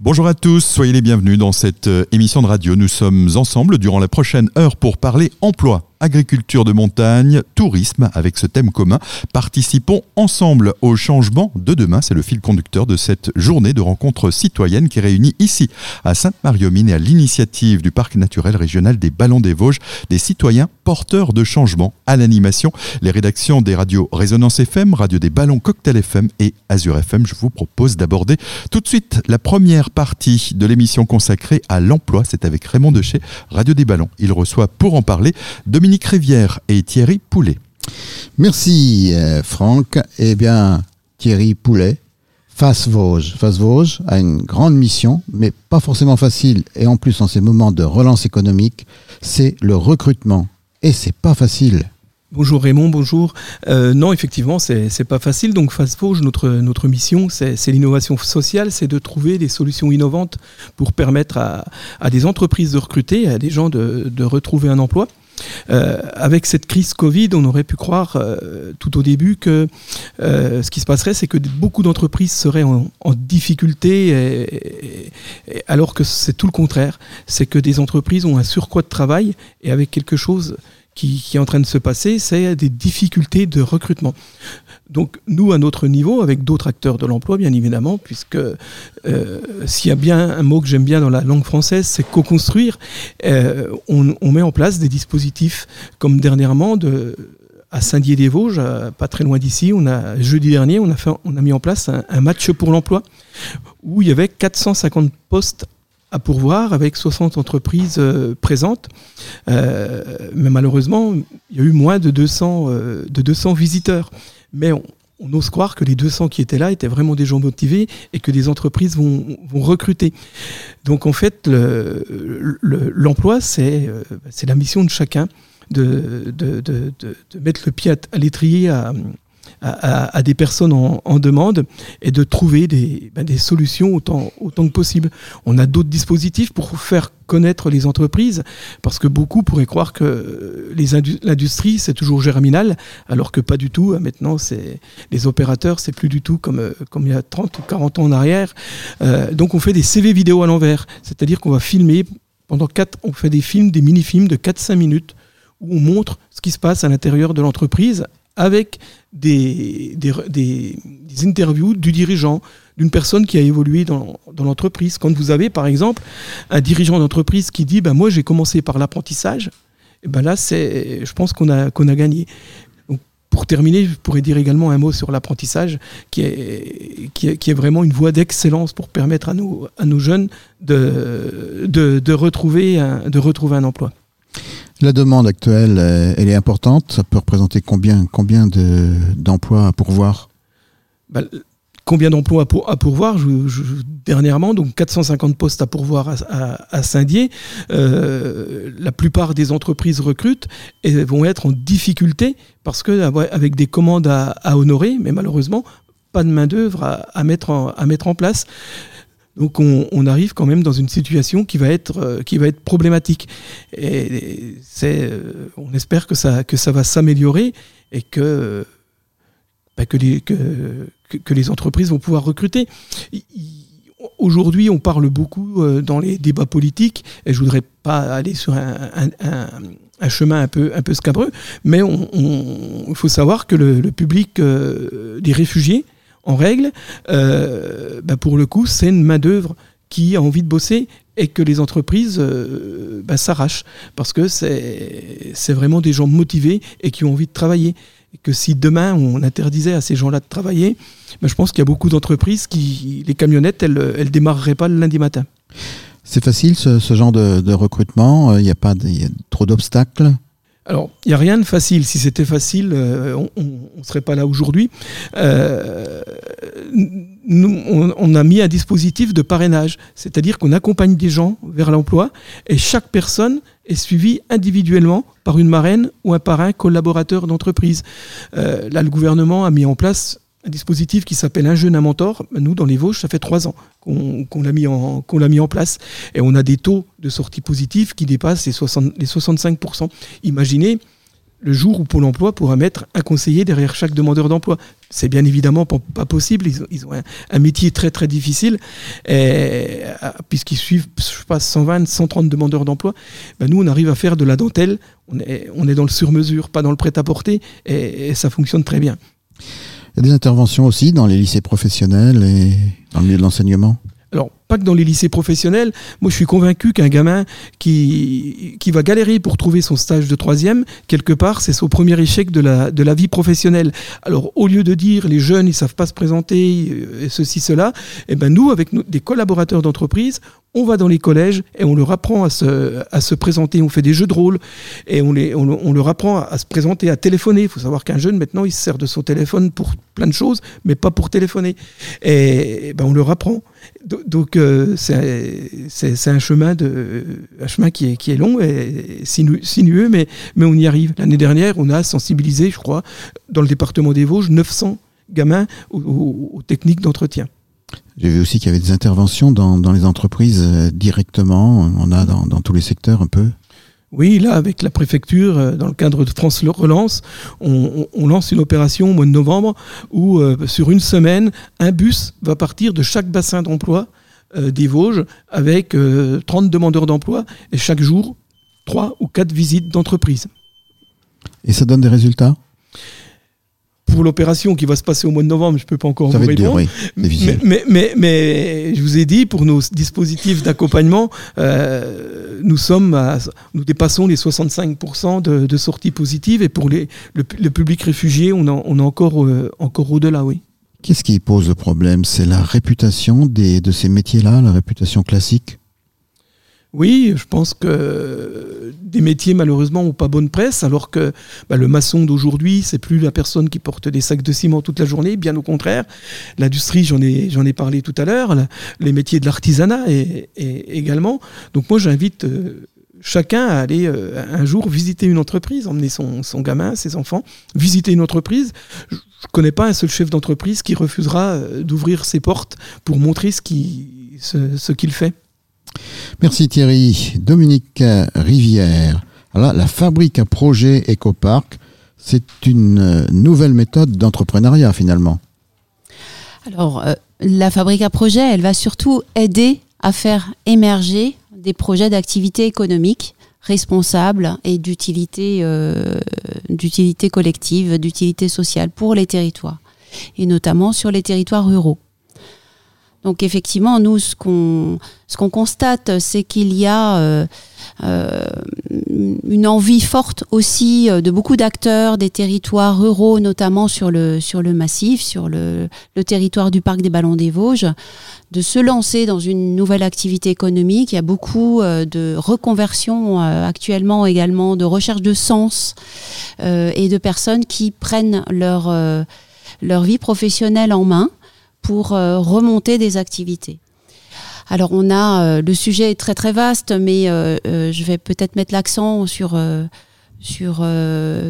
Bonjour à tous, soyez les bienvenus dans cette euh, émission de radio. Nous sommes ensemble durant la prochaine heure pour parler emploi agriculture de montagne, tourisme avec ce thème commun. Participons ensemble au changement de demain. C'est le fil conducteur de cette journée de rencontres citoyennes qui réunit ici à Sainte-Marie-aux-Mines et à l'initiative du Parc naturel régional des Ballons des Vosges des citoyens porteurs de changement à l'animation. Les rédactions des radios Résonance FM, Radio des Ballons Cocktail FM et Azure FM. Je vous propose d'aborder tout de suite la première partie de l'émission consacrée à l'emploi. C'est avec Raymond Dechet, Radio des Ballons. Il reçoit pour en parler Dominique Rivière et Thierry Poulet. Merci euh, Franck. Eh bien, Thierry Poulet, Face Vosges. Face Vosges a une grande mission, mais pas forcément facile. Et en plus, en ces moments de relance économique, c'est le recrutement. Et c'est pas facile. Bonjour Raymond, bonjour. Euh, non, effectivement, c'est pas facile. Donc, Face Vosges, notre, notre mission, c'est l'innovation sociale, c'est de trouver des solutions innovantes pour permettre à, à, des entreprises de recruter, à des gens de, de retrouver un emploi. Euh, avec cette crise Covid, on aurait pu croire euh, tout au début que euh, ce qui se passerait, c'est que beaucoup d'entreprises seraient en, difficulté, alors que c'est tout le contraire. C'est que des entreprises ont un surcroît de travail et avec quelque chose qui, est en train de se passer, c'est des difficultés de recrutement. Donc nous, à notre niveau, avec d'autres acteurs de l'emploi, bien évidemment, puisque euh, s'il y a bien un mot que j'aime bien dans la langue française, c'est co-construire, euh, on, met en place des dispositifs comme dernièrement de, à Saint-Dié-des-Vosges, pas très loin d'ici, jeudi dernier, on a, fait, on a mis en place un match pour l'emploi où il y avait 450 postes à pourvoir avec 60 entreprises euh, présentes. Euh, mais malheureusement, il y a eu moins de 200, euh, de 200 visiteurs. Mais on, ose croire que les 200 qui étaient là étaient vraiment des gens motivés et que des entreprises vont, vont recruter. Donc en fait, l'emploi, le, c'est la mission de chacun de, de, de, mettre le pied à, l'étrier à, à, des personnes en, demande et de trouver des, ben, solutions autant, que possible. On a d'autres dispositifs pour faire connaître les entreprises, parce que beaucoup pourraient croire que l'industrie, c'est toujours germinal, alors que pas du tout. Maintenant, c'est les opérateurs, c'est plus du tout comme, comme il y a 30 ou 40 ans en arrière. Euh, donc on fait des CV vidéo à l'envers, c'est-à-dire qu'on va filmer pendant 4, on fait des films, des mini-films de 4-5 minutes où on montre ce qui se passe à l'intérieur de l'entreprise avec des, des, des, interviews du dirigeant, d'une personne qui a évolué dans, dans l'entreprise. Quand vous avez, par exemple, un dirigeant d'entreprise qui dit ben, Moi, j'ai commencé par l'apprentissage, et ben là, je pense qu'on a, a gagné. Pour terminer, je pourrais dire également un mot sur l'apprentissage, qui est, qui, est, qui est vraiment une voie d'excellence pour permettre à nos, à nos jeunes de, de, de, retrouver de retrouver un emploi. La demande actuelle, elle est importante. Ça peut représenter combien, combien d'emplois de, à pourvoir? Bah, Combien d'emplois à, pour, à pourvoir? Dernièrement, donc 450 postes à pourvoir à, Saint-Dié. Euh, la plupart des entreprises recrutent et vont être en difficulté parce que avec des commandes à, honorer, mais malheureusement pas de main d'œuvre à, mettre à mettre en place. Donc on, arrive quand même dans une situation qui va être, euh, problématique. Et c'est, euh, on espère que ça, va s'améliorer et que, bah, les, entreprises vont pouvoir recruter. Aujourd'hui, on parle beaucoup euh, dans les débats politiques, et je voudrais pas aller sur un, chemin un peu, un peu scabreux, mais il faut savoir que le, public des réfugiés, en règle, euh, bah pour le coup, c'est une main-d'œuvre qui a envie de bosser et que les entreprises euh, bah, s'arrachent parce que c'est vraiment des gens motivés et qui ont envie de travailler. Et que si demain on interdisait à ces gens-là de travailler, bah, je pense qu'il y a beaucoup d'entreprises qui, les camionnettes, elles, elles démarreraient pas le lundi matin. C'est facile ce, genre de, recrutement Il n'y a pas trop d'obstacles? Alors, il n'y a rien de facile. Si c'était facile, euh, on ne serait pas là aujourd'hui. Euh, on, a mis un dispositif de parrainage, c'est-à-dire qu'on accompagne des gens vers l'emploi et chaque personne est suivie individuellement par une marraine ou un parrain collaborateur d'entreprise. Euh, là, le gouvernement a mis en place un dispositif qui s'appelle Un jeune, un mentor. Nous, dans les Vosges, ça fait trois ans qu'on qu l'a mis, en, place. Et on a des taux de sortie positifs qui dépassent les, 60, les 65%. Imaginez le jour où Pôle emploi pourra mettre un conseiller derrière chaque demandeur d'emploi. C'est bien évidemment pas possible, ils ont, un, métier très très difficile. Et puisqu'ils suivent, je pas, 120, 130 demandeurs d'emploi, ben nous, on arrive à faire de la dentelle. On est, on est dans le sur-mesure, pas dans le prêt-à-porter, et, ça fonctionne très bien. Il y a des interventions aussi dans les lycées professionnels et dans le milieu de l'enseignement? Pas que dans les lycées professionnels. Moi, je suis convaincu qu'un gamin qui, qui va galérer pour trouver son stage de troisième, quelque part, c'est son premier échec de la, de la vie professionnelle. Alors, au lieu de dire les jeunes, ils savent pas se présenter, euh, et ceci, cela, eh ben, nous, avec des collaborateurs d'entreprise, on va dans les collèges et on leur apprend à se, à se présenter. On fait des jeux de rôle et on, les, on, leur apprend à, se présenter, à téléphoner. Il faut savoir qu'un jeune, maintenant, il se sert de son téléphone pour plein de choses, mais pas pour téléphoner. Et, ben, on leur apprend. Donc, euh, c'est un chemin, de, un chemin qui, est, qui est long et sinueux, mais, mais on y arrive. L'année dernière, on a sensibilisé, je crois, dans le département des Vosges, 900 gamins aux techniques d'entretien. J'ai vu aussi qu'il y avait des interventions dans, dans les entreprises euh, directement. On a dans, dans, tous les secteurs un peu. Oui, là, avec la préfecture, euh, dans le cadre de France Relance, on, on, lance une opération au mois de novembre où, euh, sur une semaine, un bus va partir de chaque bassin d'emploi des Vosges avec 30 demandeurs d'emploi et chaque jour, 3 ou 4 visites d'entreprise. Et ça donne des résultats? Pour l'opération qui va se passer au mois de novembre, je ne peux pas encore vous répondre. mais, mais, mais, je vous ai dit, pour nos dispositifs d'accompagnement, euh, nous sommes nous dépassons les 65% de, de, sorties positives et pour les, le, public réfugié, on, on est encore, euh, encore au-delà, oui. Qu'est-ce qui pose le problème? C'est la réputation des, de ces métiers-là, la réputation classique? Oui, je pense que des métiers malheureusement n'ont pas bonne presse, alors que bah, le maçon d'aujourd'hui, c'est plus la personne qui porte des sacs de ciment toute la journée, bien au contraire. L'industrie, j'en ai, j'en ai parlé tout à l'heure, les métiers de l'artisanat et, également. Donc moi, j'invite euh, chacun à aller euh, un jour visiter une entreprise, emmener son, gamin, ses enfants, visiter une entreprise. Je ne connais pas un seul chef d'entreprise qui refusera euh, d'ouvrir ses portes pour montrer ce qu'il ce fait. Merci Thierry. Dominique Rivière. Alors, la fabrique à projet EcoPark, c'est une nouvelle méthode d'entrepreneuriat finalement. Alors, euh, la fabrique à projet, elle va surtout aider à faire émerger des projets d'activité économique responsables et d'utilité euh, d'utilité collective, d'utilité sociale pour les territoires, et notamment sur les territoires ruraux. Donc effectivement, nous, ce qu'on ce qu'on constate, c'est qu'il y a euh, euh, une envie forte aussi euh, de beaucoup d'acteurs des territoires ruraux, notamment sur le sur le massif, sur le, territoire du parc des Ballons des Vosges, de se lancer dans une nouvelle activité économique. Il y a beaucoup de reconversion actuellement également, de recherche de sens et de personnes qui prennent leur leur vie professionnelle en main pour euh, remonter des activités. Alors on a euh, le sujet est très très vaste, mais euh, je vais peut-être mettre l'accent sur sur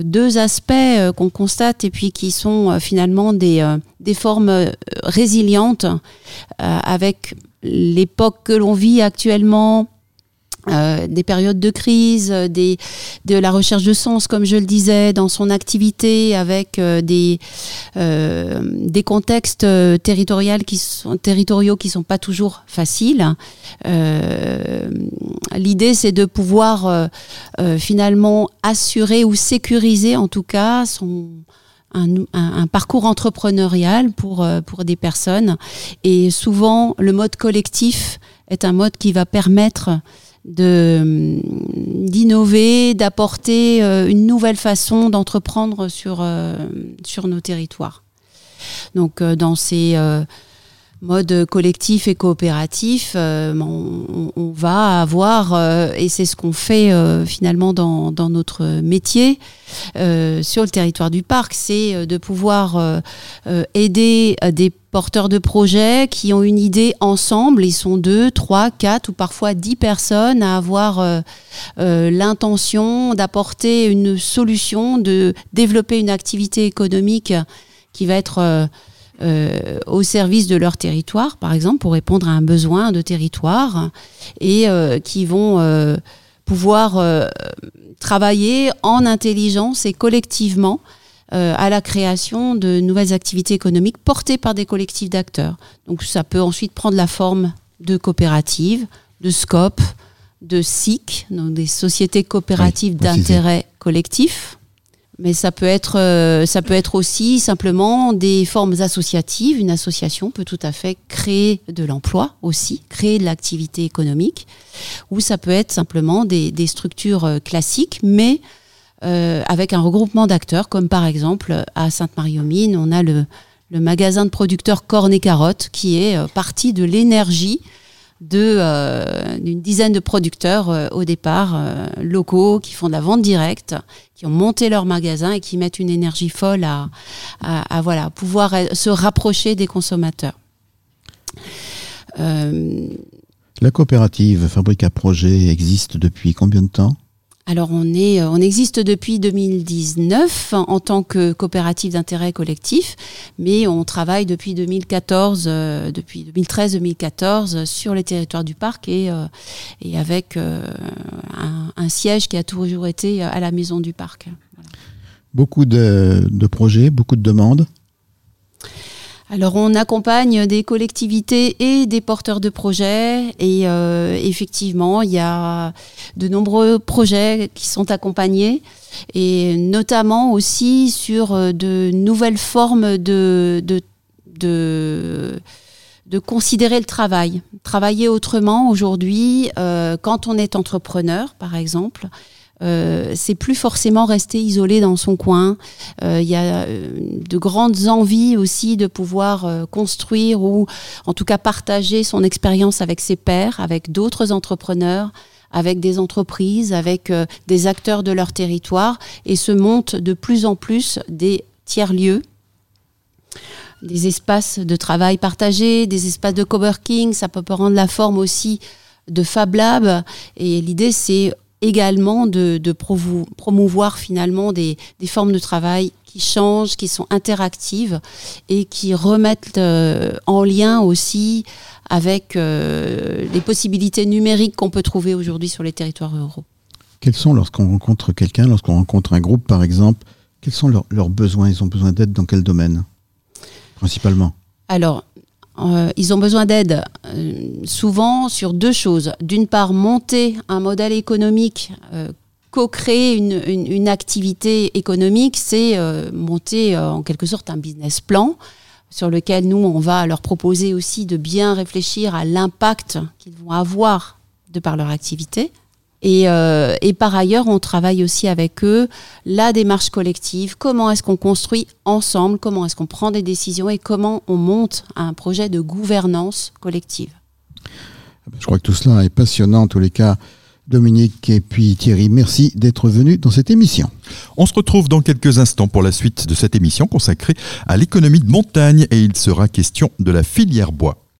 deux aspects qu'on constate et puis qui sont finalement des, des formes résilientes avec l'époque que l'on vit actuellement euh, des périodes de crise, euh, des, de la recherche de sens, comme je le disais, dans son activité, avec euh, des, des contextes territoriaux qui sont, territoriaux qui sont pas toujours faciles. L'idée, c'est de pouvoir finalement assurer ou sécuriser, en tout cas, son, un, un, parcours entrepreneurial pour, pour des personnes. Et souvent, le mode collectif est un mode qui va permettre de d'innover, d'apporter euh, une nouvelle façon d'entreprendre sur euh, sur nos territoires. Donc euh, dans ces modes collectifs et coopératifs, on, on, va avoir, et c'est ce qu'on fait finalement dans, notre métier sur le territoire du parc, c'est de pouvoir aider des porteurs de projets qui ont une idée ensemble. Ils sont deux, trois, quatre ou parfois dix personnes à avoir euh, euh, l'intention d'apporter une solution, de développer une activité économique qui va être euh, au service de leur territoire, par exemple, pour répondre à un besoin de territoire, et qui vont pouvoir travailler en intelligence et collectivement euh, à la création de nouvelles activités économiques portées par des collectifs d'acteurs. Donc ça peut ensuite prendre la forme de coopératives, de SCOP, de SIC, donc des sociétés coopératives d'intérêt collectif. Mais ça peut être, euh, ça peut être aussi simplement des formes associatives. Une association peut tout à fait créer de l'emploi aussi, créer de l'activité économique. Ou ça peut être simplement des, structures euh, classiques, mais euh, avec un regroupement d'acteurs, comme par exemple à Sainte-Marie-aux-Mines, on a le, magasin de producteurs Corne et Carotte, qui est euh, parti de l'énergie euh, d'une dizaine de producteurs euh, au départ locaux qui font de la vente directe, qui ont monté leur magasin et qui mettent une énergie folle à, à, voilà pouvoir se rapprocher des consommateurs. la coopérative Fabrica Projet existe depuis combien de temps? Alors on est, on existe depuis 2019 en tant que coopérative d'intérêt collectif, mais on travaille depuis 2014, euh, depuis 2013-2014 sur les territoires du parc et, euh, et avec euh, un, siège qui a toujours été à la maison du parc. Beaucoup de projets, beaucoup de demandes. Alors on accompagne des collectivités et des porteurs de projets et euh, effectivement il y a de nombreux projets qui sont accompagnés et notamment aussi sur euh, de nouvelles formes de, de, de, considérer le travail. Travailler autrement aujourd'hui euh, quand on est entrepreneur par exemple. Euh, c'est plus forcément rester isolé dans son coin. Euh, il y a euh, de grandes envies aussi de pouvoir construire ou en tout cas partager son expérience avec ses pairs, avec d'autres entrepreneurs avec des entreprises, avec des acteurs de leur territoire, et se montent de plus en plus des tiers-lieux, des espaces de travail partagés, des espaces de coworking, ça peut prendre la forme aussi de Fab Lab, et l'idée c'est également de, promouvoir finalement des, formes de travail qui changent, qui sont interactives et qui remettent euh, en lien aussi avec euh, les possibilités numériques qu'on peut trouver aujourd'hui sur les territoires ruraux. Quels sont, lorsqu'on rencontre quelqu'un, lorsqu'on rencontre un groupe par exemple, quels sont leurs, leurs besoins? Ils ont besoin d'aide dans quel domaine? Principalement. Alors, euh, ils ont besoin d'aide euh, souvent sur deux choses. D'une part, monter un modèle économique, euh, co-créer une, une, activité économique, c'est monter en quelque sorte un business plan sur lequel nous, on va leur proposer aussi de bien réfléchir à l'impact qu'ils vont avoir de par leur activité. Euh, et, par ailleurs, on travaille aussi avec eux la démarche collective, comment est-ce qu'on construit ensemble, comment est-ce qu'on prend des décisions? Et comment on monte un projet de gouvernance collective? Je crois que tout cela est passionnant en tous les cas. Dominique et puis Thierry, merci d'être venus dans cette émission. On se retrouve dans quelques instants pour la suite de cette émission consacrée à l'économie de montagne et il sera question de la filière bois.